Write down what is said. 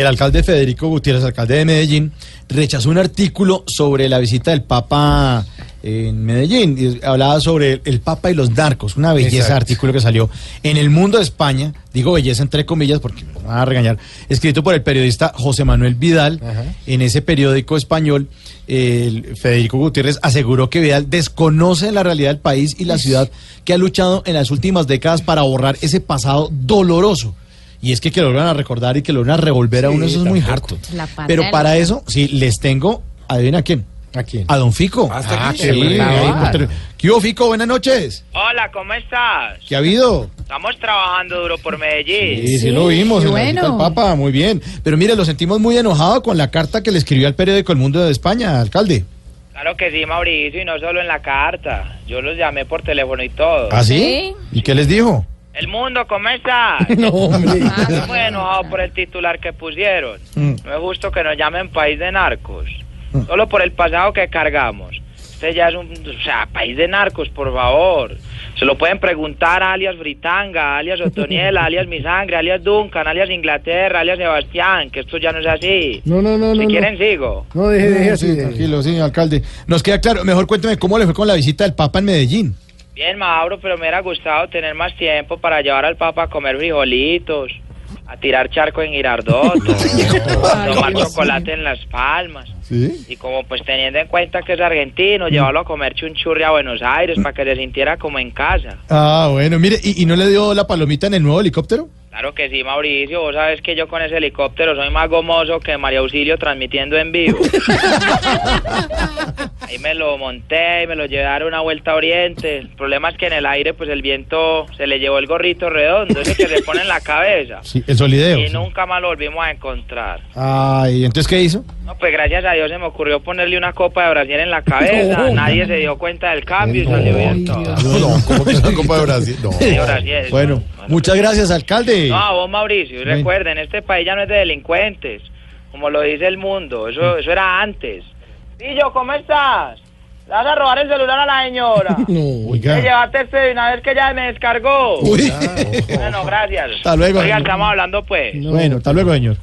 El alcalde Federico Gutiérrez, alcalde de Medellín, rechazó un artículo sobre la visita del Papa en Medellín. Y hablaba sobre el Papa y los narcos. Una belleza Exacto. artículo que salió en El Mundo de España. Digo belleza entre comillas porque me van a regañar. Escrito por el periodista José Manuel Vidal. Ajá. En ese periódico español, el Federico Gutiérrez aseguró que Vidal desconoce la realidad del país y la ciudad que ha luchado en las últimas décadas para borrar ese pasado doloroso. Y es que que lo van a recordar y que lo van a revolver a Sí, uno, eso es muy tampoco. harto. Pero la para eso, sí, les tengo, adivina quién. ¿A quién? A don Fico. Hasta aquí. sí, qué bueno. ahí ¿Qué hubo, Fico? Buenas noches. Hola, ¿cómo estás? ¿Qué ha habido? Estamos trabajando duro por Medellín. Sí, sí, lo vimos la bueno. del Papa, muy bien. Pero mire, lo sentimos muy enojado con la carta que le escribió al periódico El Mundo de España, alcalde. Claro que sí, Mauricio, y no solo en la carta. Yo los llamé por teléfono y todo. ¿Ah, sí? Sí. ¿Y qué les dijo? El mundo, ¿cómo estás? No, hombre. Estoy muy enojado por el titular que pusieron. Mm. No es justo que nos llamen país de narcos. Mm. Solo por el pasado que cargamos. Este ya es un... O sea, país de narcos, por favor. Se lo pueden preguntar a alias Britanga, alias Otoniel, alias Mi Sangre, alias Duncan, alias Inglaterra, alias Sebastián, que esto ya no es así. No, no, no, si no. no. quieren, sigo. No, deje, deje así. sí, deje. tranquilo, sí, alcalde. Nos queda claro. Mejor cuénteme cómo le fue con la visita del Papa en Medellín. Bien, Mauro, pero me hubiera gustado tener más tiempo para llevar al Papa a comer frijolitos, a tirar charco en Girardot, a tomar chocolate en Las Palmas. ¿Sí? Y como pues teniendo en cuenta que es argentino, llevarlo a comer chunchurri a Buenos Aires para que se sintiera como en casa. Ah, bueno, mire, ¿y, y no le dio la palomita en el nuevo helicóptero? Claro que sí, Mauricio, vos sabes que yo con ese helicóptero soy más gomoso que María Auxilio transmitiendo en vivo. Ahí me lo monté y me lo llevé a dar una vuelta a Oriente. El problema es que en el aire pues el viento se le llevó el gorrito redondo, ese que se pone en la cabeza. Sí, el solideo. Y sí. nunca más lo volvimos a encontrar. Ay, ¿entonces qué hizo? No, pues gracias a Dios se me ocurrió ponerle una copa de Brasil en la cabeza. No. Nadie se dio cuenta del cambio y salió bien todo. No, no, ¿cómo que es la Copa de Brasil? No. Sí, Brasil. Bueno, muchas gracias, alcalde. No, a vos Mauricio, y recuerden, este país ya no es de delincuentes, como lo dice el mundo, eso, eso era antes. Pillo, ¿cómo estás? ¿Le vas a robar el celular a la señora? No. Oiga. Te llevaste este de una vez que ya me descargó. Uy. Bueno, gracias. Hasta luego, Oiga, señor. estamos hablando pues. No. Bueno, hasta luego, señor.